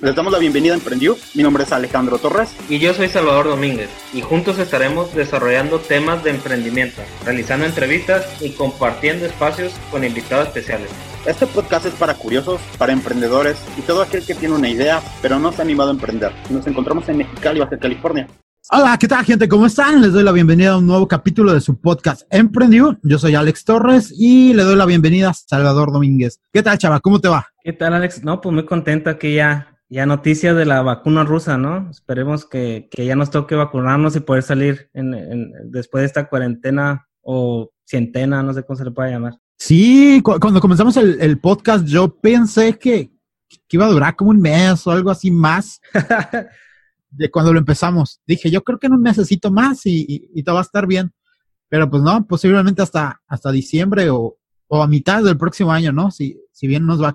Les damos la bienvenida a Emprendió. Mi nombre es Alejandro Torres. Y yo soy Salvador Domínguez. Y juntos estaremos desarrollando temas de emprendimiento, realizando entrevistas y compartiendo espacios con invitados especiales. Este podcast es para curiosos, para emprendedores y todo aquel que tiene una idea, pero no se ha animado a emprender. Nos encontramos en Mexicali, Baja California. Hola, ¿qué tal gente? ¿Cómo están? Les doy la bienvenida a un nuevo capítulo de su podcast Emprendió. Yo soy Alex Torres y le doy la bienvenida a Salvador Domínguez. ¿Qué tal, chava? ¿Cómo te va? ¿Qué tal, Alex? No, pues muy contento que ya ya noticias de la vacuna rusa, ¿no? Esperemos que, que ya nos toque vacunarnos y poder salir en, después de esta cuarentena o cientena, no sé cómo se le puede llamar. Sí, cuando comenzamos el, el, podcast yo pensé que, que, iba a durar como un mes o algo así más de cuando lo empezamos. Dije, yo creo que en un necesito más y, y, y, todo va a estar bien. Pero pues no, posiblemente hasta, hasta diciembre o, o a mitad del próximo año, ¿no? Si, si bien nos va,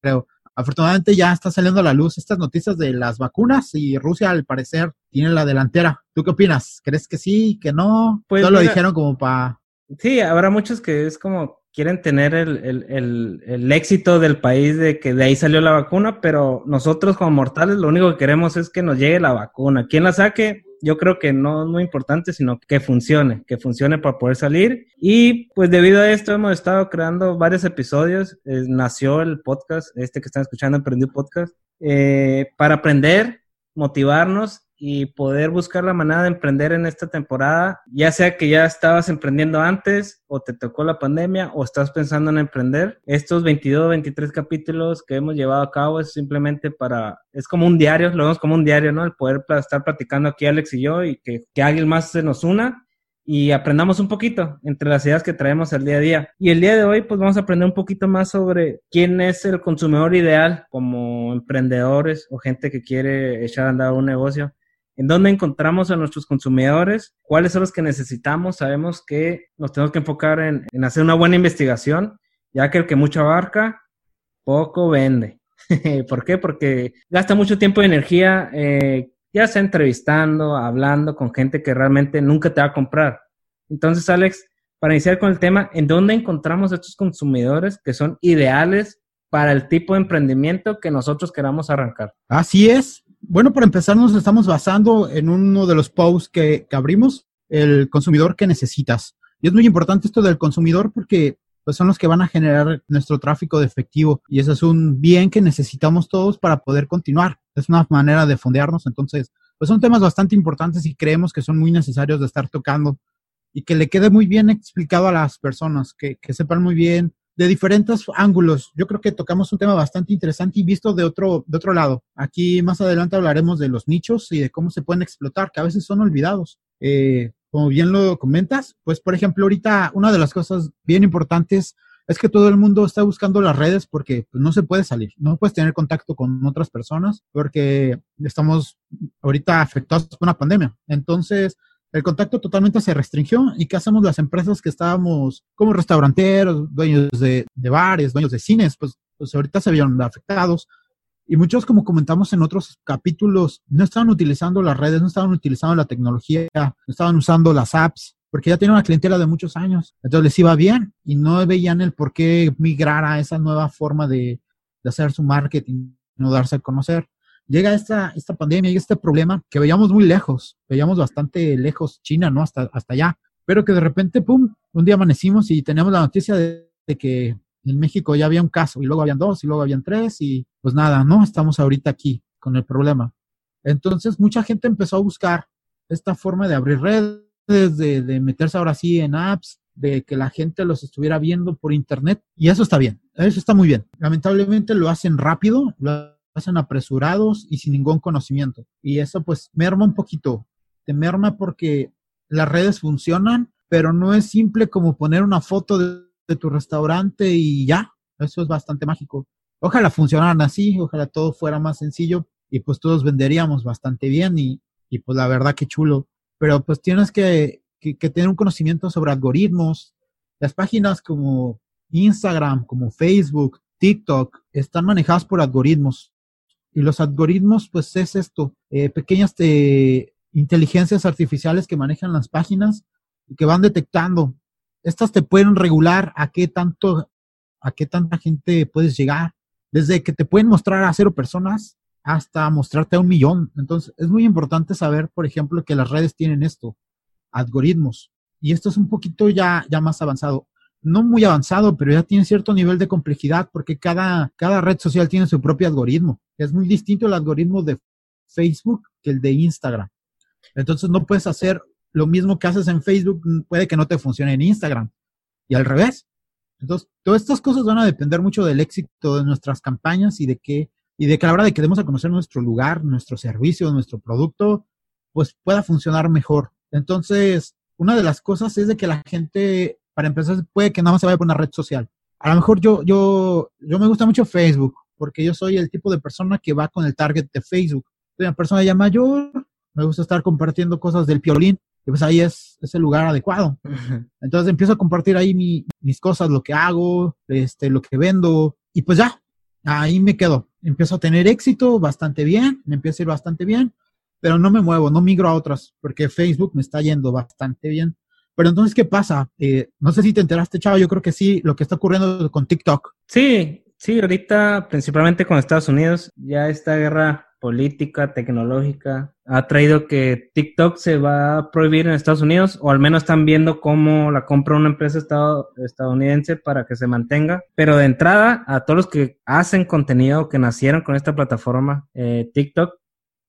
creo afortunadamente ya está saliendo a la luz estas noticias de las vacunas y Rusia al parecer tiene la delantera. ¿Tú qué opinas? ¿Crees que sí, que no? Pues lo dijeron como para... Sí, habrá muchos que es como quieren tener el, el, el, el, éxito del país de que de ahí salió la vacuna, pero nosotros como mortales lo único que queremos es que nos llegue la vacuna. Quien la saque, yo creo que no es muy importante, sino que funcione, que funcione para poder salir. Y pues debido a esto hemos estado creando varios episodios. Eh, nació el podcast, este que están escuchando, Emprendí Podcast, eh, para aprender, motivarnos y poder buscar la manera de emprender en esta temporada, ya sea que ya estabas emprendiendo antes o te tocó la pandemia o estás pensando en emprender. Estos 22, 23 capítulos que hemos llevado a cabo es simplemente para, es como un diario, lo vemos como un diario, ¿no? El poder estar platicando aquí Alex y yo y que, que alguien más se nos una y aprendamos un poquito entre las ideas que traemos al día a día. Y el día de hoy, pues vamos a aprender un poquito más sobre quién es el consumidor ideal como emprendedores o gente que quiere echar a andar un negocio en dónde encontramos a nuestros consumidores, cuáles son los que necesitamos. Sabemos que nos tenemos que enfocar en, hacer una buena investigación, ya que el que mucho abarca, poco vende. ¿Por qué? Porque gasta mucho tiempo y energía, eh, ya sea entrevistando, hablando con gente que realmente nunca te va a comprar. Entonces, Alex, para iniciar con el tema, ¿en dónde encontramos estos consumidores que son ideales para el tipo de emprendimiento que nosotros queramos arrancar? Así es. Bueno, para empezar, nos estamos basando en uno de los posts que, abrimos, el consumidor que necesitas. Y es muy importante esto del consumidor porque pues son los que van a generar nuestro tráfico de efectivo y eso es un bien que necesitamos todos para poder continuar. Es una manera de fondearnos, entonces, pues son temas bastante importantes y creemos que son muy necesarios de estar tocando y que le quede muy bien explicado a las personas, que, que sepan muy bien de diferentes ángulos. Yo creo que tocamos un tema bastante interesante y visto de otro, de otro lado. Aquí más adelante hablaremos de los nichos y de cómo se pueden explotar, que a veces son olvidados. Eh, como bien lo comentas, pues por ejemplo, ahorita una de las cosas bien importantes es que todo el mundo está buscando las redes porque pues, no se puede salir, no puedes tener contacto con otras personas porque estamos ahorita afectados por una pandemia. Entonces, el contacto totalmente se restringió. ¿Y qué hacemos las empresas que estábamos como restauranteros, dueños de, bares, dueños de cines? Pues, pues ahorita se vieron afectados. Y muchos, como comentamos en otros capítulos, no estaban utilizando las redes, no estaban utilizando la tecnología, no estaban usando las apps, porque ya tienen una clientela de muchos años. Entonces les iba bien y no veían el por qué migrar a esa nueva forma de, de hacer su marketing, no darse a conocer llega esta, esta pandemia y este problema que veíamos muy lejos, veíamos bastante lejos China, ¿no? Hasta, hasta allá, pero que de repente, pum, un día amanecimos y teníamos la noticia de, que en México ya había un caso y luego habían dos y luego habían tres y pues nada, ¿no? Estamos ahorita aquí con el problema. Entonces mucha gente empezó a buscar esta forma de abrir redes, de, de meterse ahora sí en apps, de que la gente los estuviera viendo por internet y eso está bien, eso está muy bien. Lamentablemente lo hacen rápido, lo hacen apresurados y sin ningún conocimiento. Y eso pues merma un poquito. Te merma porque las redes funcionan, pero no es simple como poner una foto de, tu restaurante y ya. Eso es bastante mágico. Ojalá funcionaran así, ojalá todo fuera más sencillo y pues todos venderíamos bastante bien y, y pues la verdad que chulo. Pero pues tienes que, que tener un conocimiento sobre algoritmos. Las páginas como Instagram, como Facebook, TikTok, están manejadas por algoritmos. Y los algoritmos, pues es esto, eh, pequeñas eh, inteligencias artificiales que manejan las páginas y que van detectando. Estas te pueden regular a qué tanto, a qué tanta gente puedes llegar. Desde que te pueden mostrar a cero personas hasta mostrarte a un millón. Entonces, es muy importante saber, por ejemplo, que las redes tienen esto, algoritmos. Y esto es un poquito ya, ya más avanzado. No muy avanzado, pero ya tiene cierto nivel de complejidad porque cada, cada red social tiene su propio algoritmo. Es muy distinto el algoritmo de Facebook que el de Instagram. Entonces, no puedes hacer lo mismo que haces en Facebook, puede que no te funcione en Instagram. Y al revés. Entonces, todas estas cosas van a depender mucho del éxito de nuestras campañas y de que y de que a la hora de que demos a conocer nuestro lugar, nuestro servicio, nuestro producto, pues pueda funcionar mejor. Entonces, una de las cosas es de que la gente, para empezar, puede que nada más se vaya por una red social. A lo mejor yo, yo, yo me gusta mucho Facebook, porque yo soy el tipo de persona que va con el target de Facebook. Soy una persona ya mayor, me gusta estar compartiendo cosas del piolín, y pues ahí es, es el lugar adecuado. Entonces empiezo a compartir ahí mis cosas, lo que hago, este, lo que vendo, y pues ya, ahí me quedo. Empiezo a tener éxito bastante bien, me empiezo a ir bastante bien, pero no me muevo, no migro a otras, porque Facebook me está yendo bastante bien. Pero entonces, ¿qué pasa? Eh, no sé si te enteraste, chavo, yo creo que sí, lo que está ocurriendo con TikTok. Sí, sí, ahorita, principalmente con Estados Unidos, ya esta guerra política, tecnológica, ha traído que TikTok se va a prohibir en Estados Unidos, o al menos están viendo cómo la compra una empresa estadounidense para que se mantenga. Pero de entrada, a todos los que hacen contenido, que nacieron con esta plataforma, eh, TikTok,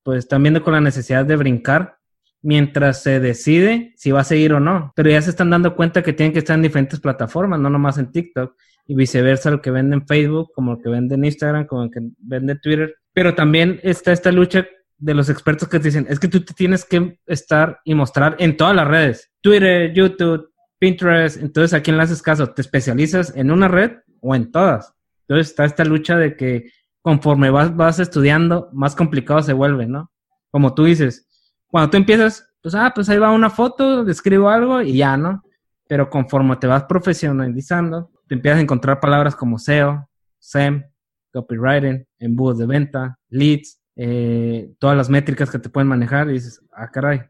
pues están viendo con la necesidad de brincar mientras se decide si va a seguir o no. Pero ya se están dando cuenta que tienen que estar en diferentes plataformas, no nomás en TikTok, y viceversa, lo que venden Facebook, como lo que venden Instagram, como lo que vende Twitter pero también está esta lucha de los expertos que te dicen, es que tú te tienes que estar y mostrar en todas las redes, Twitter, YouTube, Pinterest, entonces a quién le haces caso, te especializas en una red o en todas. Entonces está esta lucha de que conforme vas, vas estudiando, más complicado se vuelve, ¿no? Como tú dices, cuando tú empiezas, pues, ah, pues ahí va una foto, describo algo y ya, ¿no? Pero conforme te vas profesionalizando, te empiezas a encontrar palabras como SEO, SEM, copywriting, embudos de venta, leads, eh, todas las métricas que te pueden manejar y dices, ah, caray,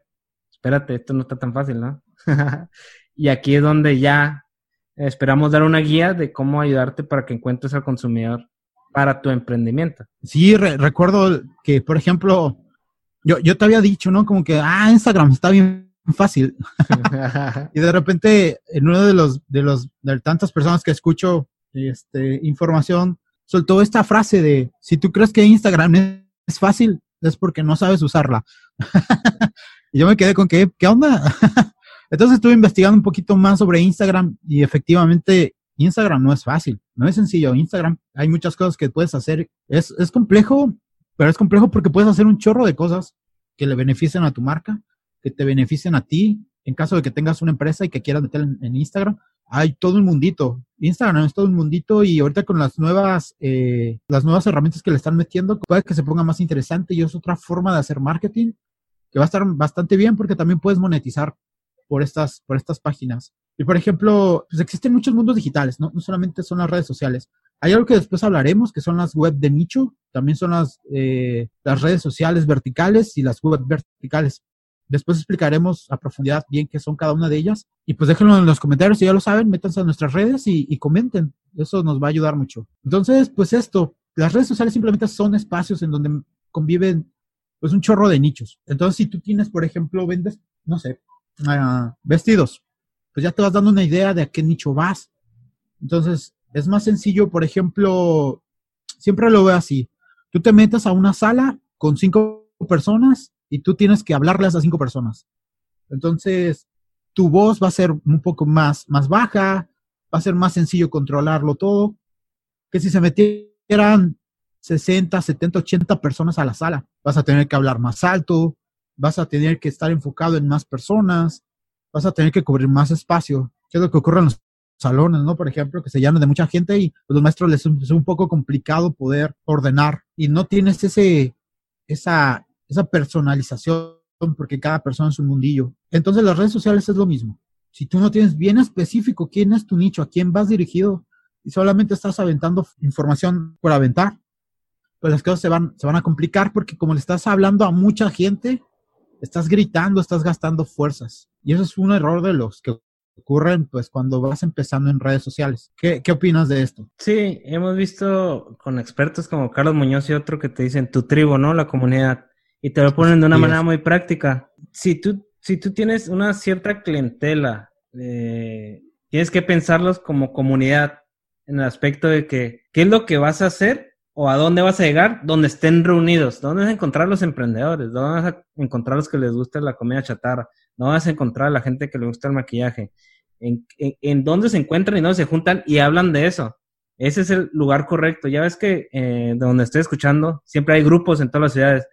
espérate, esto no está tan fácil, ¿no? y aquí es donde ya esperamos dar una guía de cómo ayudarte para que encuentres al consumidor para tu emprendimiento. Sí, recuerdo que, por ejemplo, yo, yo te había dicho, ¿no? Como que, ah, Instagram está bien fácil. y de repente, en uno de los, de los, de tantas personas que escucho este, información, soltó esta frase de, si tú crees que Instagram es fácil, es porque no sabes usarla. y yo me quedé con que, ¿qué onda? Entonces estuve investigando un poquito más sobre Instagram y efectivamente Instagram no es fácil, no es sencillo. Instagram hay muchas cosas que puedes hacer. Es, es complejo, pero es complejo porque puedes hacer un chorro de cosas que le beneficien a tu marca, que te beneficien a ti, en caso de que tengas una empresa y que quieras meter en Instagram hay todo un mundito. Instagram es todo un mundito y ahorita con las nuevas, eh, las nuevas herramientas que le están metiendo, puede que se ponga más interesante y es otra forma de hacer marketing que va a estar bastante bien porque también puedes monetizar por estas, por estas páginas. Y por ejemplo, pues existen muchos mundos digitales, ¿no? No solamente son las redes sociales. Hay algo que después hablaremos, que son las web de nicho, también son las, eh, las redes sociales verticales y las web verticales. Después explicaremos a profundidad bien qué son cada una de ellas. Y pues déjenlo en los comentarios si ya lo saben, métanse a nuestras redes y, comenten. Eso nos va a ayudar mucho. Entonces, pues esto, las redes sociales simplemente son espacios en donde conviven pues un chorro de nichos. Entonces, si tú tienes, por ejemplo, vendes, no sé, ah, vestidos, pues ya te vas dando una idea de a qué nicho vas. Entonces, es más sencillo, por ejemplo, siempre lo veo así. Tú te metes a una sala con cinco personas y tú tienes que hablarle a cinco personas. Entonces, tu voz va a ser un poco más, más baja, va a ser más sencillo controlarlo todo, que si se metieran 60, 70, 80 personas a la sala, vas a tener que hablar más alto, vas a tener que estar enfocado en más personas, vas a tener que cubrir más espacio, que es lo que ocurre en los salones, ¿no? Por ejemplo, que se llenan de mucha gente y pues, los maestros les es un poco complicado poder ordenar y no tienes ese, esa, esa personalización, porque cada persona es un mundillo. Entonces las redes sociales es lo mismo. Si tú no tienes bien específico quién es tu nicho, a quién vas dirigido, y solamente estás aventando información por aventar, pues las cosas se van, se van a complicar porque como le estás hablando a mucha gente, estás gritando, estás gastando fuerzas. Y eso es un error de los que ocurren pues cuando vas empezando en redes sociales. ¿Qué, ¿Qué, opinas de esto? Sí, hemos visto con expertos como Carlos Muñoz y otro que te dicen tu tribu, ¿no? La comunidad. Y te lo ponen de una manera muy práctica. Si tú, si tú tienes una cierta clientela, eh, tienes que pensarlos como comunidad en el aspecto de que, ¿qué es lo que vas a hacer o a dónde vas a llegar? Donde estén reunidos. ¿Dónde vas a encontrar los emprendedores? ¿Dónde vas a encontrar los que les gusta la comida chatarra? ¿Dónde vas a encontrar a la gente que le gusta el maquillaje? ¿En, en, dónde se encuentran y dónde se juntan y hablan de eso? Ese es el lugar correcto. Ya ves que eh, donde estoy escuchando, siempre hay grupos en todas las ciudades.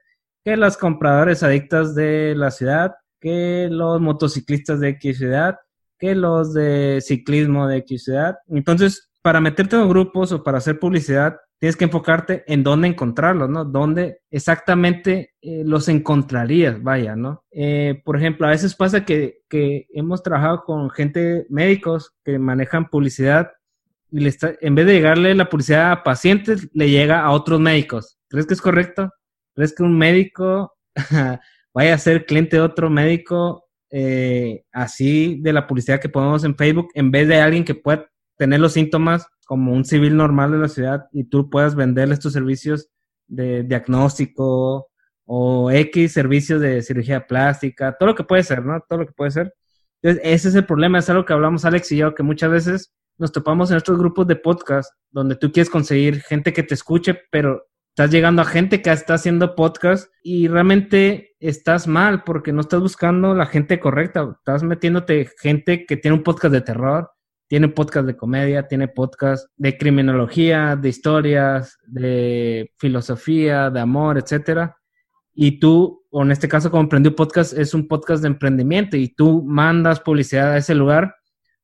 Que los compradores adictas de la ciudad, que los motociclistas de X ciudad, que los de ciclismo de X ciudad. Entonces, para meterte en grupos o para hacer publicidad, tienes que enfocarte en dónde encontrarlos, ¿no? Dónde exactamente eh, los encontrarías, vaya, ¿no? Eh, por ejemplo, a veces pasa que, que, hemos trabajado con gente, médicos, que manejan publicidad y está, en vez de llegarle la publicidad a pacientes, le llega a otros médicos. ¿Crees que es correcto? ¿Crees que un médico vaya a ser cliente de otro médico eh, así de la publicidad que ponemos en Facebook en vez de alguien que pueda tener los síntomas como un civil normal de la ciudad y tú puedas venderle estos servicios de diagnóstico o X servicios de cirugía plástica, todo lo que puede ser, ¿no? Todo lo que puede ser. Entonces, ese es el problema, es algo que hablamos Alex y yo, que muchas veces nos topamos en estos grupos de podcast donde tú quieres conseguir gente que te escuche, pero estás llegando a gente que está haciendo podcast y realmente estás mal porque no estás buscando la gente correcta, estás metiéndote gente que tiene un podcast de terror, tiene podcast de comedia, tiene podcast de criminología, de historias, de filosofía, de amor, etcétera. Y tú, o en este caso, como Emprendió Podcast, es un podcast de emprendimiento y tú mandas publicidad a ese lugar,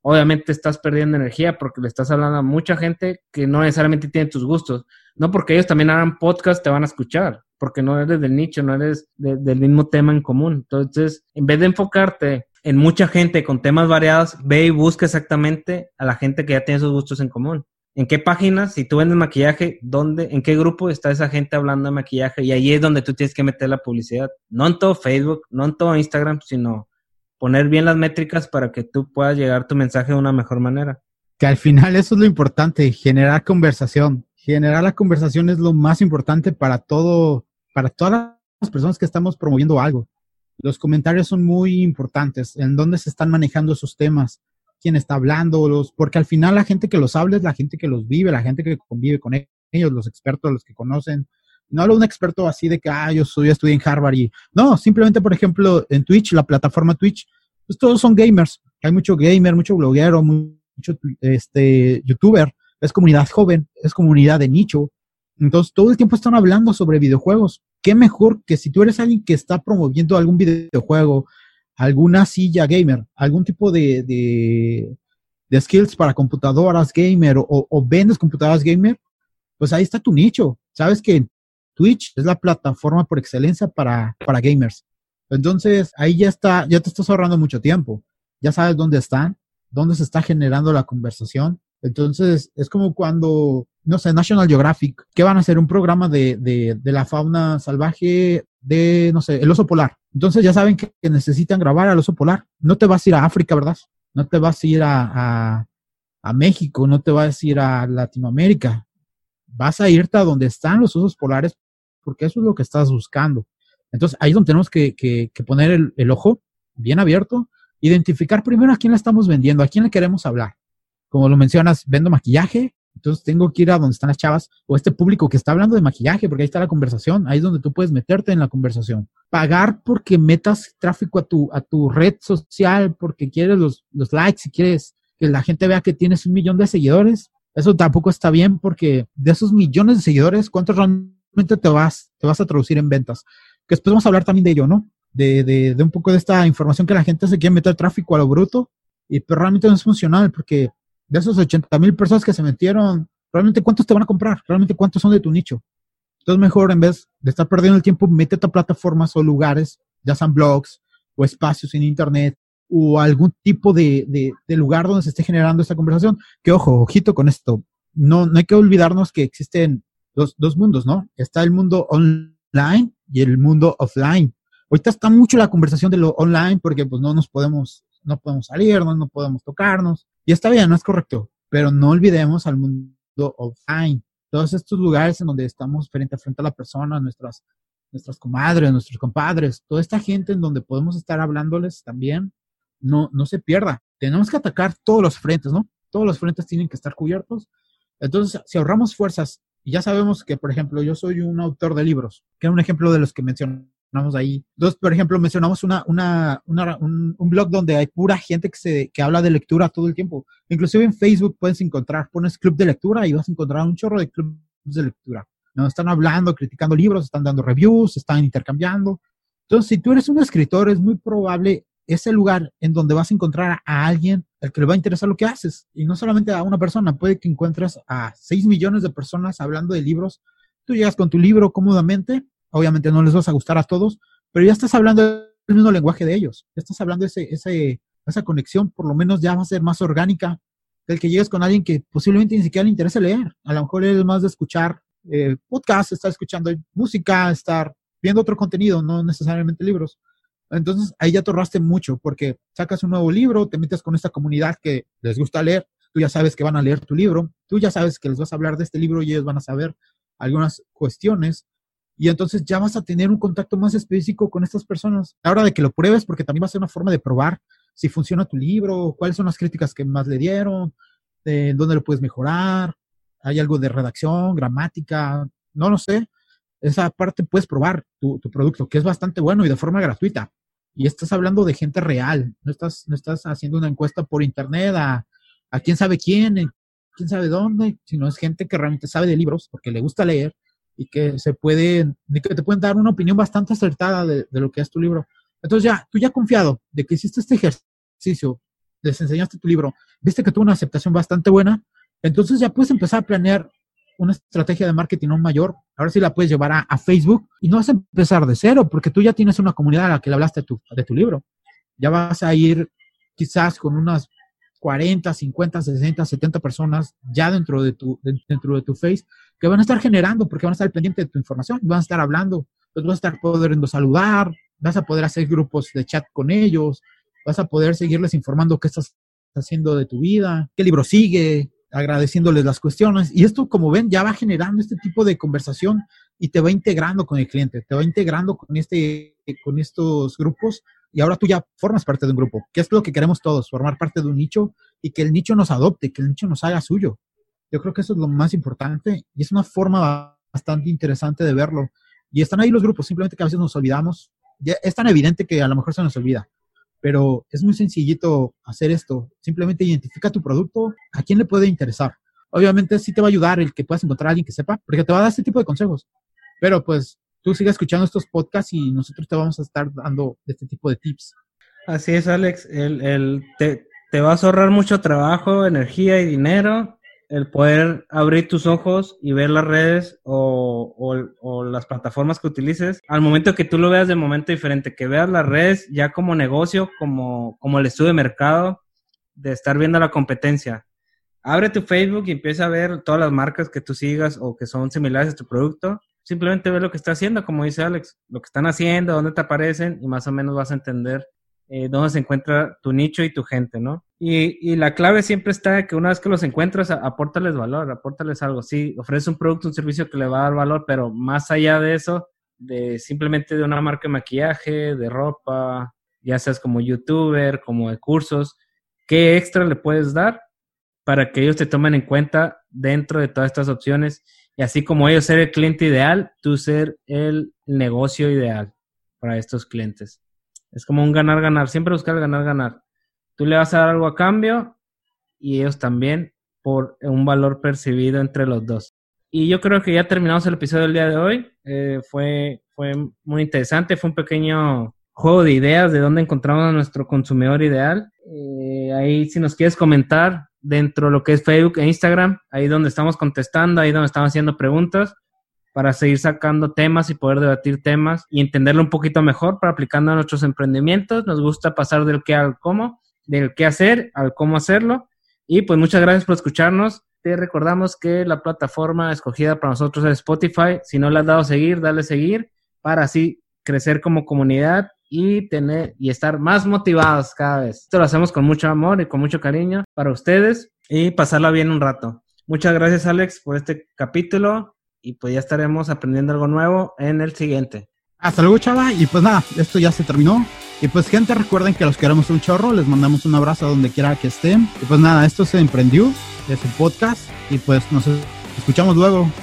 obviamente estás perdiendo energía porque le estás hablando a mucha gente que no necesariamente tiene tus gustos. No porque ellos también hagan podcast, te van a escuchar, porque no eres del nicho, no eres del mismo tema en común. Entonces, en vez de enfocarte en mucha gente con temas variados, ve y busca exactamente a la gente que ya tiene sus gustos en común. ¿En qué páginas, si tú vendes maquillaje, dónde, en qué grupo está esa gente hablando de maquillaje? Y ahí es donde tú tienes que meter la publicidad. No en todo Facebook, no en todo Instagram, sino poner bien las métricas para que tú puedas llegar tu mensaje de una mejor manera. Que al final eso es lo importante, generar conversación. Generar la conversación es lo más importante para todo, para todas las personas que estamos promoviendo algo los comentarios son muy importantes, en dónde se están manejando esos temas, quién está hablando, los, porque al final la gente que los habla es la gente que los vive, la gente que convive con ellos, los expertos, los que conocen. No hablo de un experto así de que, ah, yo soy, estudié en Harvard y, no, simplemente, por ejemplo, en Twitch, la plataforma Twitch, pues todos son gamers. Hay mucho gamer, mucho bloguero, mucho, este, youtuber. Es comunidad joven, es comunidad de nicho. Entonces, todo el tiempo están hablando sobre videojuegos qué mejor que si tú eres alguien que está promoviendo algún videojuego, alguna silla gamer, algún tipo de, de, skills para computadoras gamer o, vendes computadoras gamer, pues ahí está tu nicho. Sabes que Twitch es la plataforma por excelencia para, para gamers. Entonces, ahí ya está, ya te estás ahorrando mucho tiempo. Ya sabes dónde están, dónde se está generando la conversación. Entonces, es como cuando no sé, National Geographic, ¿qué van a hacer? Un programa de, de, la fauna salvaje de, no sé, el oso polar. Entonces ya saben que, necesitan grabar al oso polar. No te vas a ir a África, ¿verdad? No te vas a ir a, a, México, no te vas a ir a Latinoamérica. Vas a irte a donde están los osos polares porque eso es lo que estás buscando. Entonces ahí es donde tenemos que, que, poner el, el ojo bien abierto, identificar primero a quién le estamos vendiendo, a quién le queremos hablar. Como lo mencionas, vendo maquillaje, entonces tengo que ir a donde están las chavas o este público que está hablando de maquillaje, porque ahí está la conversación, ahí es donde tú puedes meterte en la conversación. Pagar porque metas tráfico a tu, a tu red social, porque quieres los, los likes, si quieres que la gente vea que tienes un millón de seguidores, eso tampoco está bien porque de esos millones de seguidores, ¿cuántos realmente te vas, te vas a traducir en ventas? Que después vamos a hablar también de ello, ¿no? De, de, de un poco de esta información que la gente se quiere meter tráfico a lo bruto, y pero realmente no es funcional porque de esos 80 mil personas que se metieron, realmente cuántos te van a comprar, realmente cuántos son de tu nicho. Entonces mejor en vez de estar perdiendo el tiempo, métete a plataformas o lugares, ya sean blogs o espacios en internet o algún tipo de, de, lugar donde se esté generando esta conversación. Que ojo, ojito con esto. No, no hay que olvidarnos que existen dos, dos mundos, ¿no? Está el mundo online y el mundo offline. Ahorita está mucho la conversación de lo online porque pues no nos podemos no podemos salirnos, no podemos tocarnos. Y está bien, no es correcto, pero no olvidemos al mundo offline. Todos estos lugares en donde estamos frente a frente a la persona, nuestras, nuestras comadres, nuestros compadres, toda esta gente en donde podemos estar hablándoles también, no, no se pierda. Tenemos que atacar todos los frentes, ¿no? Todos los frentes tienen que estar cubiertos. Entonces, si ahorramos fuerzas, y ya sabemos que, por ejemplo, yo soy un autor de libros, que es un ejemplo de los que mencionamos ahí. Entonces, por ejemplo, mencionamos una, una, un, un, blog donde hay pura gente que, se, que habla de lectura todo el tiempo. Inclusive en Facebook puedes encontrar, pones club de lectura y vas a encontrar un chorro de clubes de lectura. ¿no? Están hablando, criticando libros, están dando reviews, están intercambiando. Entonces, si tú eres un escritor, es muy probable ese lugar en donde vas a encontrar a alguien al que le va a interesar lo que haces. Y no solamente a una persona, puede que encuentres a 6 millones de personas hablando de libros. Tú llegas con tu libro cómodamente, obviamente no les vas a gustar a todos, pero ya estás hablando el mismo lenguaje de ellos. Ya estás hablando ese, ese, esa conexión, por lo menos ya va a ser más orgánica del que llegues con alguien que posiblemente ni siquiera le interese leer. A lo mejor es más de escuchar eh, podcast, estar escuchando música, estar viendo otro contenido, no necesariamente libros. Entonces ahí ya te mucho porque sacas un nuevo libro, te metes con esta comunidad que les gusta leer, tú ya sabes que van a leer tu libro, tú ya sabes que les vas a hablar de este libro y ellos van a saber algunas cuestiones y entonces ya vas a tener un contacto más específico con estas personas. A hora de que lo pruebes, porque también va a ser una forma de probar si funciona tu libro, cuáles son las críticas que más le dieron, de dónde lo puedes mejorar, hay algo de redacción, gramática, no lo sé. Esa parte puedes probar tu, tu producto, que es bastante bueno y de forma gratuita y estás hablando de gente real, no estás, no estás haciendo una encuesta por internet a, a quién sabe quién, quién sabe dónde, sino es gente que realmente sabe de libros porque le gusta leer y que se puede, que te pueden dar una opinión bastante acertada de, de, lo que es tu libro. Entonces ya, tú ya confiado de que hiciste este ejercicio, les enseñaste tu libro, viste que tuvo una aceptación bastante buena, entonces ya puedes empezar a planear una estrategia de marketing aún mayor, ahora sí la puedes llevar a, Facebook y no vas a empezar de cero porque tú ya tienes una comunidad a la que le hablaste tu, de tu libro. Ya vas a ir quizás con unas 40, 50, 60, 70 personas ya dentro de tu, dentro de tu Face que van a estar generando porque van a estar pendientes de tu información, van a estar hablando, pues vas a estar pudiendo saludar, vas a poder hacer grupos de chat con ellos, vas a poder seguirles informando qué estás haciendo de tu vida, qué libro sigue, agradeciéndoles las cuestiones. Y esto, como ven, ya va generando este tipo de conversación y te va integrando con el cliente, te va integrando con, este, con estos grupos y ahora tú ya formas parte de un grupo, que es lo que queremos todos, formar parte de un nicho y que el nicho nos adopte, que el nicho nos haga suyo. Yo creo que eso es lo más importante y es una forma bastante interesante de verlo. Y están ahí los grupos, simplemente que a veces nos olvidamos. Es tan evidente que a lo mejor se nos olvida pero es muy sencillito hacer esto. Simplemente identifica tu producto, a quién le puede interesar. Obviamente sí te va a ayudar el que puedas encontrar a alguien que sepa, porque te va a dar este tipo de consejos. Pero pues tú sigue escuchando estos podcasts y nosotros te vamos a estar dando este tipo de tips. Así es, Alex. El, el te, te vas a ahorrar mucho trabajo, energía y dinero el poder abrir tus ojos y ver las redes o, o, las plataformas que utilices, al momento que tú lo veas de momento diferente, que veas las redes ya como negocio, como, como el estudio de mercado, de estar viendo la competencia. Abre tu Facebook y empieza a ver todas las marcas que tú sigas o que son similares a tu producto. Simplemente ve lo que está haciendo, como dice Alex, lo que están haciendo, dónde te aparecen y más o menos vas a entender eh, dónde se encuentra tu nicho y tu gente, ¿no? Y, y, la clave siempre está que una vez que los encuentras, apórtales valor, apórtales algo. Sí, ofrece un producto, un servicio que le va a dar valor, pero más allá de eso, de simplemente de una marca de maquillaje, de ropa, ya seas como youtuber, como de cursos, ¿qué extra le puedes dar para que ellos te tomen en cuenta dentro de todas estas opciones? Y así como ellos ser el cliente ideal, tú ser el negocio ideal para estos clientes. Es como un ganar-ganar, siempre buscar ganar-ganar. Tú le vas a dar algo a cambio y ellos también por un valor percibido entre los dos. Y yo creo que ya terminamos el episodio del día de hoy. Eh, fue, fue muy interesante, fue un pequeño juego de ideas de dónde encontramos a nuestro consumidor ideal. Eh, ahí si nos quieres comentar dentro de lo que es Facebook e Instagram, ahí donde estamos contestando, ahí donde estamos haciendo preguntas para seguir sacando temas y poder debatir temas y entenderlo un poquito mejor para aplicando a nuestros emprendimientos. Nos gusta pasar del qué al cómo, del qué hacer al cómo hacerlo. Y pues muchas gracias por escucharnos. Te recordamos que la plataforma escogida para nosotros es Spotify. Si no le has dado seguir, dale seguir para así crecer como comunidad y tener y estar más motivados cada vez. Esto lo hacemos con mucho amor y con mucho cariño para ustedes y pasarlo bien un rato. Muchas gracias Alex por este capítulo y pues ya estaremos aprendiendo algo nuevo en el siguiente. Hasta luego, chava. Y pues nada, esto ya se terminó. Y pues, gente, recuerden que los queremos un chorro. Les mandamos un abrazo a donde quiera que estén. Y pues nada, esto se emprendió, es un podcast. Y pues nos escuchamos luego.